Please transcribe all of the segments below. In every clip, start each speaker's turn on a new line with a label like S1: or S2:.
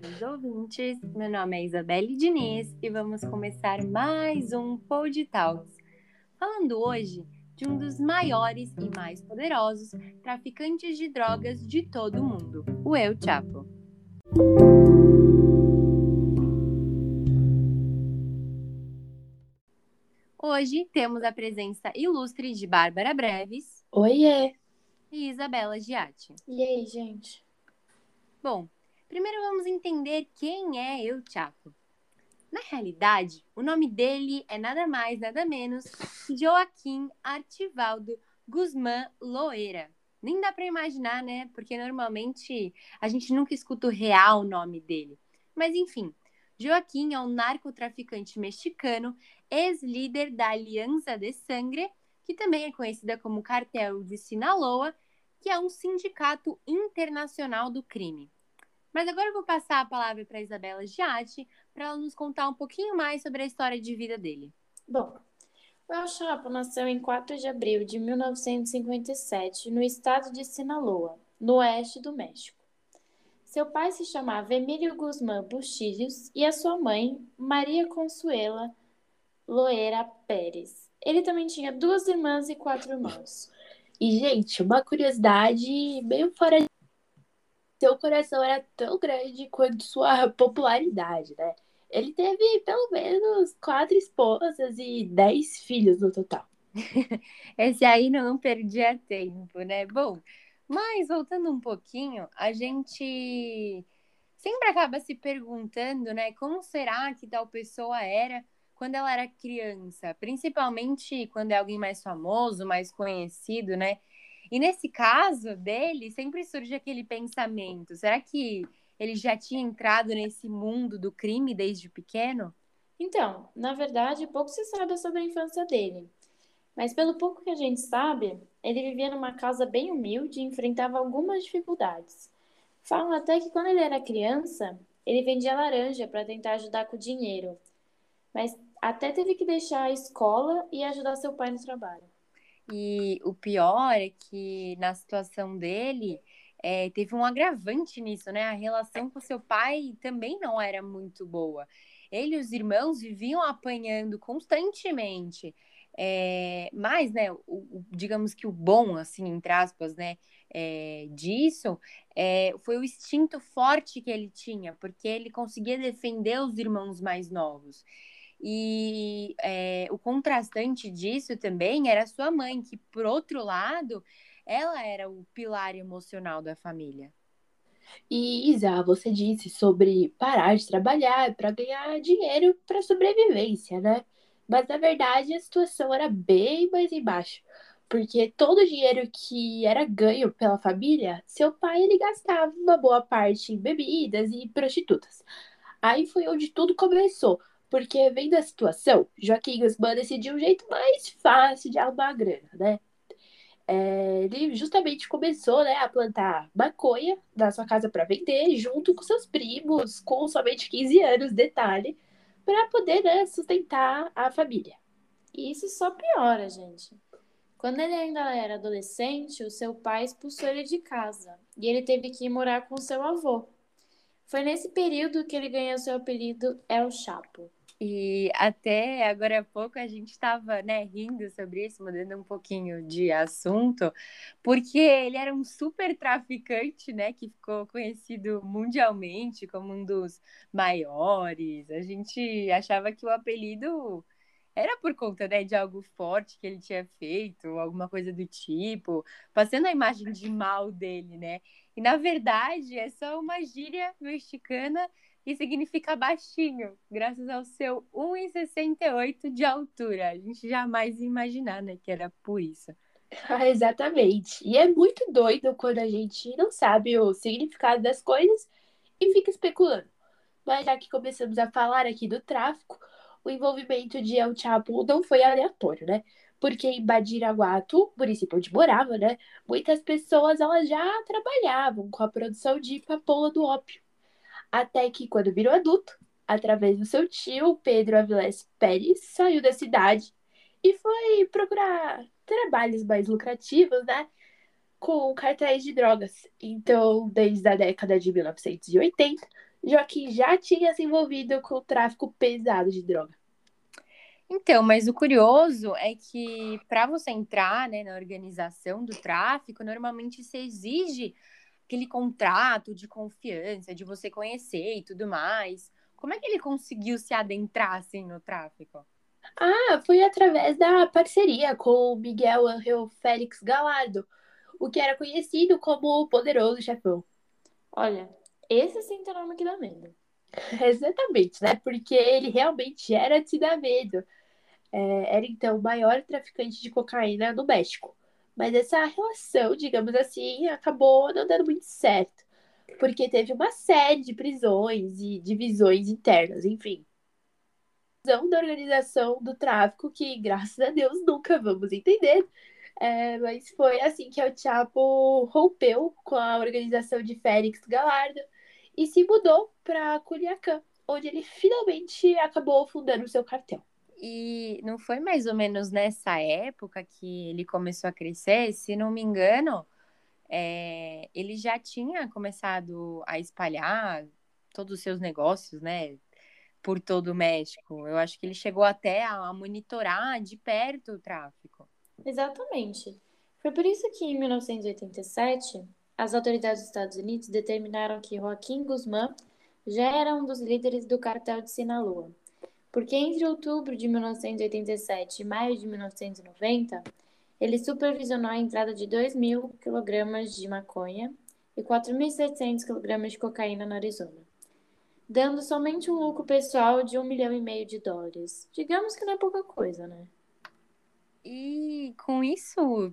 S1: caros ouvintes. Meu nome é Isabelle Diniz e vamos começar mais um Pod Talks. Falando hoje de um dos maiores e mais poderosos traficantes de drogas de todo o mundo, o El Chapo. Hoje temos a presença ilustre de Bárbara Breves.
S2: Oiê!
S1: E Isabela Giatti.
S3: E aí, gente?
S1: Bom, primeiro vamos entender quem é El Chapo. Na realidade, o nome dele é nada mais, nada menos que Joaquim Artivaldo Guzmán Loera. Nem dá para imaginar, né? Porque normalmente a gente nunca escuta o real nome dele. Mas enfim, Joaquim é um narcotraficante mexicano, ex-líder da Aliança de Sangre, que também é conhecida como Cartel de Sinaloa que é um sindicato internacional do crime. Mas agora eu vou passar a palavra para Isabela Giatti para ela nos contar um pouquinho mais sobre a história de vida dele.
S3: Bom, o El Chapo nasceu em 4 de abril de 1957 no estado de Sinaloa, no oeste do México. Seu pai se chamava Emílio Guzmán Bustilhos e a sua mãe, Maria Consuela Loera Pérez. Ele também tinha duas irmãs e quatro irmãos.
S2: E, gente, uma curiosidade meio fora. Seu coração era tão grande quanto sua popularidade, né? Ele teve pelo menos quatro esposas e dez filhos no total.
S1: Esse aí não perdia tempo, né? Bom, mas voltando um pouquinho, a gente sempre acaba se perguntando, né? Como será que tal pessoa era quando ela era criança, principalmente quando é alguém mais famoso, mais conhecido, né? E nesse caso dele, sempre surge aquele pensamento: será que ele já tinha entrado nesse mundo do crime desde pequeno?
S3: Então, na verdade, pouco se sabe sobre a infância dele. Mas pelo pouco que a gente sabe, ele vivia numa casa bem humilde e enfrentava algumas dificuldades. Falam até que quando ele era criança, ele vendia laranja para tentar ajudar com o dinheiro. Mas até teve que deixar a escola e ajudar seu pai no trabalho.
S1: E o pior é que na situação dele é, teve um agravante nisso, né? A relação com seu pai também não era muito boa. Ele e os irmãos viviam apanhando constantemente. É, mas, né, o, o, digamos que o bom, assim, entre aspas, né, é, disso é, foi o instinto forte que ele tinha, porque ele conseguia defender os irmãos mais novos. E é, o contrastante disso também era sua mãe, que, por outro lado, ela era o pilar emocional da família.
S2: E Isa, você disse sobre parar de trabalhar para ganhar dinheiro para sobrevivência, né? Mas na verdade a situação era bem mais embaixo, porque todo o dinheiro que era ganho pela família, seu pai ele gastava uma boa parte em bebidas e prostitutas. Aí foi onde tudo começou, porque, vendo a situação, Joaquim Guzmán decidiu um jeito mais fácil de arrumar a grana, né? É, ele justamente começou né, a plantar maconha na sua casa para vender, junto com seus primos, com somente 15 anos, detalhe, para poder né, sustentar a família.
S3: E isso só piora, gente. Quando ele ainda era adolescente, o seu pai expulsou ele de casa e ele teve que ir morar com seu avô. Foi nesse período que ele ganhou seu apelido El Chapo.
S1: E até agora há pouco a gente estava né, rindo sobre isso, mudando um pouquinho de assunto, porque ele era um super traficante, né? Que ficou conhecido mundialmente como um dos maiores. A gente achava que o apelido era por conta né, de algo forte que ele tinha feito, alguma coisa do tipo, passando a imagem de mal dele, né? E na verdade é só uma gíria mexicana que significa baixinho, graças ao seu 1,68 de altura. A gente jamais ia imaginar, né, que era por isso.
S2: Ah, exatamente. E é muito doido quando a gente não sabe o significado das coisas e fica especulando. Mas já que começamos a falar aqui do tráfico, o envolvimento de El Chapo não foi aleatório, né? Porque em Badiraguato, município onde morava, né, muitas pessoas elas já trabalhavam com a produção de papoula do ópio. Até que, quando virou adulto, através do seu tio, Pedro Avilés Pérez, saiu da cidade e foi procurar trabalhos mais lucrativos, né? Com cartéis de drogas. Então, desde a década de 1980, Joaquim já tinha se envolvido com o tráfico pesado de droga.
S1: Então, mas o curioso é que para você entrar né, na organização do tráfico, normalmente se exige aquele contrato de confiança, de você conhecer e tudo mais. Como é que ele conseguiu se adentrar assim no tráfico?
S2: Ah, foi através da parceria com o Miguel Angel Félix Galardo, o que era conhecido como o poderoso chefão.
S3: Olha, esse sim tem nome que dá medo.
S2: Exatamente, né? Porque ele realmente era de dar medo. É, era então o maior traficante de cocaína no México. Mas essa relação, digamos assim, acabou não dando muito certo. Porque teve uma série de prisões e divisões internas, enfim. Da organização do tráfico, que graças a Deus nunca vamos entender. É, mas foi assim que o Chapo rompeu com a organização de Félix Galardo e se mudou para Culiacán, onde ele finalmente acabou fundando o seu cartel.
S1: E não foi mais ou menos nessa época que ele começou a crescer? Se não me engano, é, ele já tinha começado a espalhar todos os seus negócios, né? Por todo o México. Eu acho que ele chegou até a monitorar de perto o tráfico.
S3: Exatamente. Foi por isso que, em 1987, as autoridades dos Estados Unidos determinaram que Joaquim Guzmán já era um dos líderes do cartel de Sinaloa porque entre outubro de 1987 e maio de 1990, ele supervisionou a entrada de 2 mil quilogramas de maconha e 4.700 quilogramas de cocaína na Arizona, dando somente um lucro pessoal de um milhão e meio de dólares. Digamos que não é pouca coisa, né?
S1: E com isso,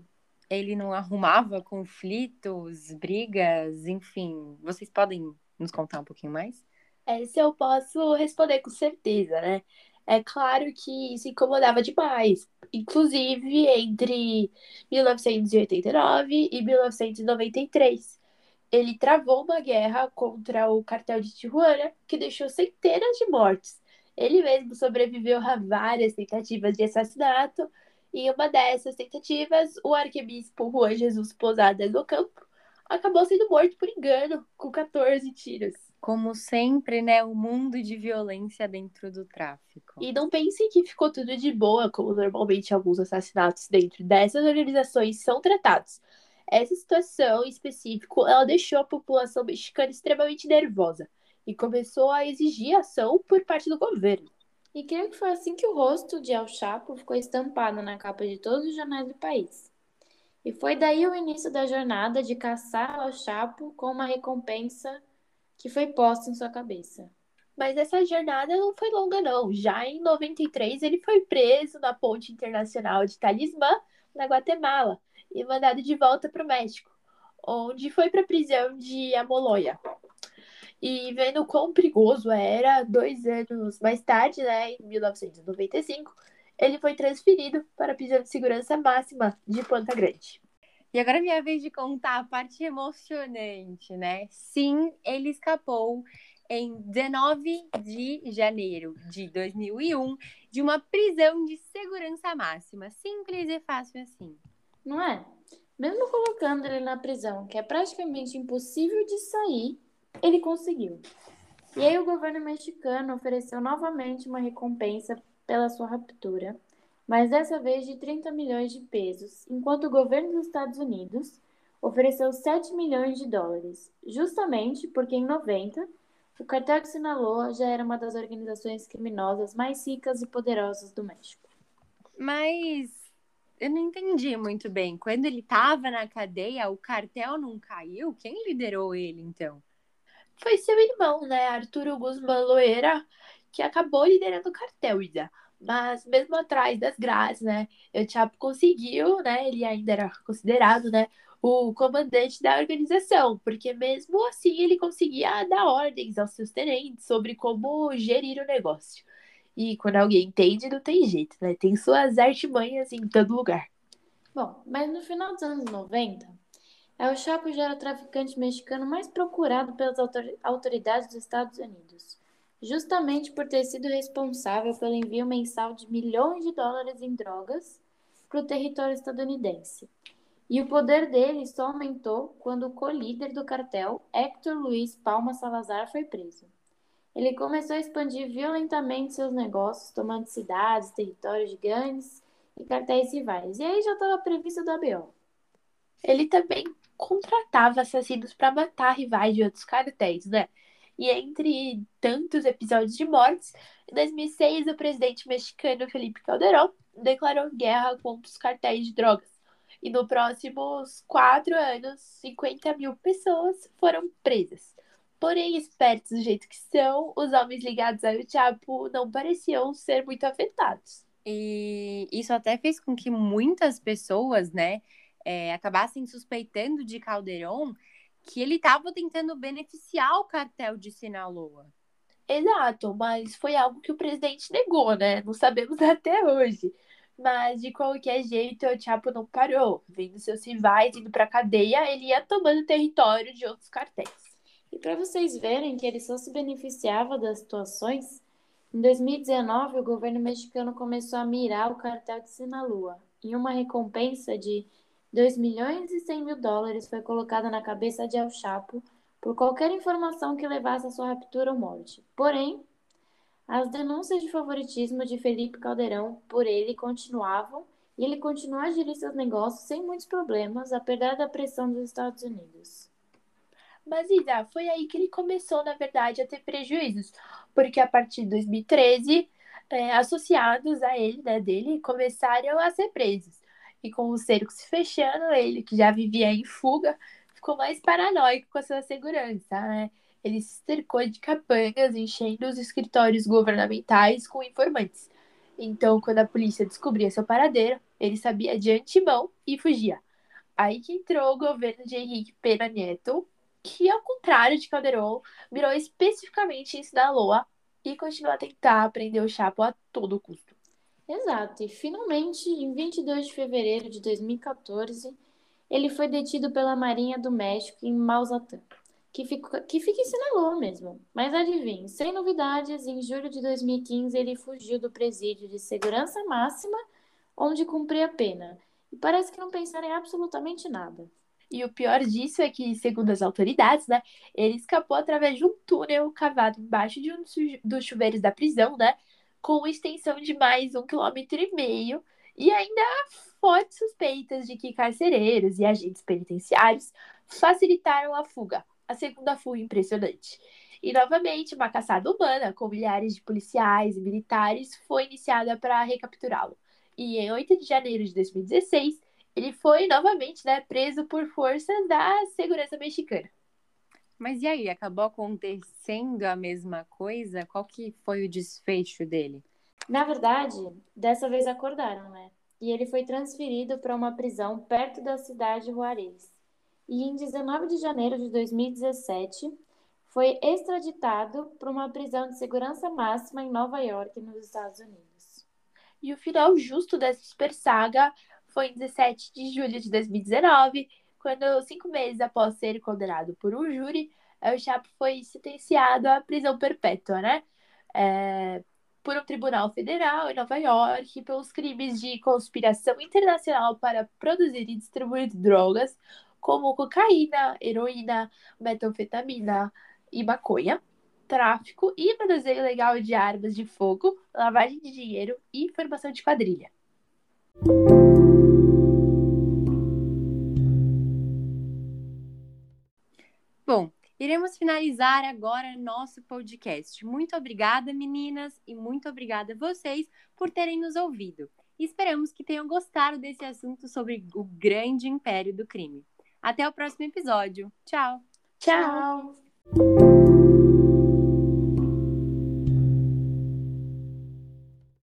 S1: ele não arrumava conflitos, brigas, enfim. Vocês podem nos contar um pouquinho mais?
S2: Esse eu posso responder com certeza, né? É claro que isso incomodava demais, inclusive entre 1989 e 1993. Ele travou uma guerra contra o cartel de Tijuana, que deixou centenas de mortes. Ele mesmo sobreviveu a várias tentativas de assassinato, e em uma dessas tentativas, o arcebispo Juan Jesus Posada do Campo acabou sendo morto por engano, com 14 tiros
S1: como sempre, né, o mundo de violência dentro do tráfico.
S2: E não pensem que ficou tudo de boa, como normalmente alguns assassinatos dentro dessas organizações são tratados. Essa situação em específico, ela deixou a população mexicana extremamente nervosa e começou a exigir ação por parte do governo.
S3: E creio que foi assim que o rosto de El Chapo ficou estampado na capa de todos os jornais do país. E foi daí o início da jornada de caçar El Chapo com uma recompensa que foi posta em sua cabeça.
S2: Mas essa jornada não foi longa, não. Já em 93, ele foi preso na ponte internacional de Talismã, na Guatemala, e mandado de volta para o México, onde foi para a prisão de Amoloya. E vendo quão perigoso era, dois anos mais tarde, né, em 1995, ele foi transferido para a prisão de segurança máxima de Ponta Grande.
S1: E agora é minha vez de contar a parte emocionante, né? Sim, ele escapou em 19 de janeiro de 2001 de uma prisão de segurança máxima. Simples e fácil assim.
S3: Não é? Mesmo colocando ele na prisão, que é praticamente impossível de sair, ele conseguiu. E aí o governo mexicano ofereceu novamente uma recompensa pela sua raptura mas dessa vez de 30 milhões de pesos, enquanto o governo dos Estados Unidos ofereceu 7 milhões de dólares, justamente porque em 90 o cartel de Sinaloa já era uma das organizações criminosas mais ricas e poderosas do México.
S1: Mas eu não entendi muito bem. Quando ele estava na cadeia, o cartel não caiu? Quem liderou ele, então?
S2: Foi seu irmão, né, Arturo Guzmán Loera, que acabou liderando o cartel, Ida. Mas mesmo atrás das grades, né, o Chapo conseguiu, né, ele ainda era considerado, né, o comandante da organização, porque mesmo assim ele conseguia dar ordens aos seus tenentes sobre como gerir o negócio. E quando alguém entende, não tem jeito, né? Tem suas artimanhas em todo lugar.
S3: Bom, mas no final dos anos 90, El Chapo já era o traficante mexicano mais procurado pelas autoridades dos Estados Unidos justamente por ter sido responsável pelo envio mensal de milhões de dólares em drogas para o território estadunidense. E o poder dele só aumentou quando o co-líder do cartel, Héctor Luiz Palma Salazar, foi preso. Ele começou a expandir violentamente seus negócios, tomando cidades, territórios de gangues e cartéis rivais. E aí já estava previsto do ABO.
S2: Ele também contratava assassinos para matar rivais de outros cartéis, né? E entre tantos episódios de mortes, em 2006 o presidente mexicano Felipe Calderón declarou guerra contra os cartéis de drogas. E nos próximos quatro anos, 50 mil pessoas foram presas. Porém, espertos do jeito que são, os homens ligados ao Chapo não pareciam ser muito afetados.
S1: E isso até fez com que muitas pessoas, né, é, acabassem suspeitando de Calderon que ele estava tentando beneficiar o cartel de Sinaloa.
S2: Exato, mas foi algo que o presidente negou, né? Não sabemos até hoje. Mas de qualquer jeito, o Chapo não parou. Vendo seus rivais indo pra cadeia, ele ia tomando território de outros cartéis.
S3: E para vocês verem que ele só se beneficiava das situações, em 2019 o governo mexicano começou a mirar o cartel de Sinaloa e uma recompensa de 2 milhões e 100 mil dólares foi colocada na cabeça de El Chapo por qualquer informação que levasse à sua raptura ou morte. Porém, as denúncias de favoritismo de Felipe Caldeirão por ele continuavam e ele continuou a gerir seus negócios sem muitos problemas, apesar da pressão dos Estados Unidos.
S2: Mas, Isa, foi aí que ele começou, na verdade, a ter prejuízos, porque a partir de 2013, é, associados a ele, né, dele, começaram a ser presos. E com o cerco se fechando, ele, que já vivia em fuga, ficou mais paranoico com a sua segurança, né? Ele se cercou de capangas, enchendo os escritórios governamentais com informantes. Então, quando a polícia descobria seu paradeiro, ele sabia de antemão e fugia. Aí que entrou o governo de Henrique Pena Nieto, que, ao contrário de Calderon, mirou especificamente em Sinaloa e continuou a tentar prender o Chapo a todo custo.
S3: Exato, e finalmente, em 22 de fevereiro de 2014, ele foi detido pela Marinha do México em Mausatã, que fica, que fica em Sinaloa mesmo. Mas adivinhe, sem novidades, em julho de 2015 ele fugiu do presídio de segurança máxima, onde cumpria a pena. E parece que não pensaram em absolutamente nada.
S2: E o pior disso é que, segundo as autoridades, né, ele escapou através de um túnel cavado embaixo de um dos chuveiros da prisão, né, com extensão de mais um quilômetro e meio, e ainda há fortes suspeitas de que carcereiros e agentes penitenciários facilitaram a fuga, a segunda fuga impressionante. E novamente, uma caçada humana com milhares de policiais e militares foi iniciada para recapturá-lo. E em 8 de janeiro de 2016, ele foi novamente né, preso por forças da segurança mexicana.
S1: Mas e aí, acabou acontecendo a mesma coisa? Qual que foi o desfecho dele?
S3: Na verdade, dessa vez acordaram, né? E ele foi transferido para uma prisão perto da cidade de Juarez. E em 19 de janeiro de 2017, foi extraditado para uma prisão de segurança máxima em Nova York, nos Estados Unidos.
S2: E o final justo dessa super saga foi em 17 de julho de 2019, quando, cinco meses após ser condenado por um júri, o Chapo foi sentenciado à prisão perpétua, né? É, por um tribunal federal em Nova York pelos crimes de conspiração internacional para produzir e distribuir drogas como cocaína, heroína, metanfetamina e maconha, tráfico e manuseio ilegal de armas de fogo, lavagem de dinheiro e formação de quadrilha.
S1: Iremos finalizar agora nosso podcast. Muito obrigada, meninas, e muito obrigada a vocês por terem nos ouvido. E esperamos que tenham gostado desse assunto sobre o grande império do crime. Até o próximo episódio. Tchau.
S2: Tchau.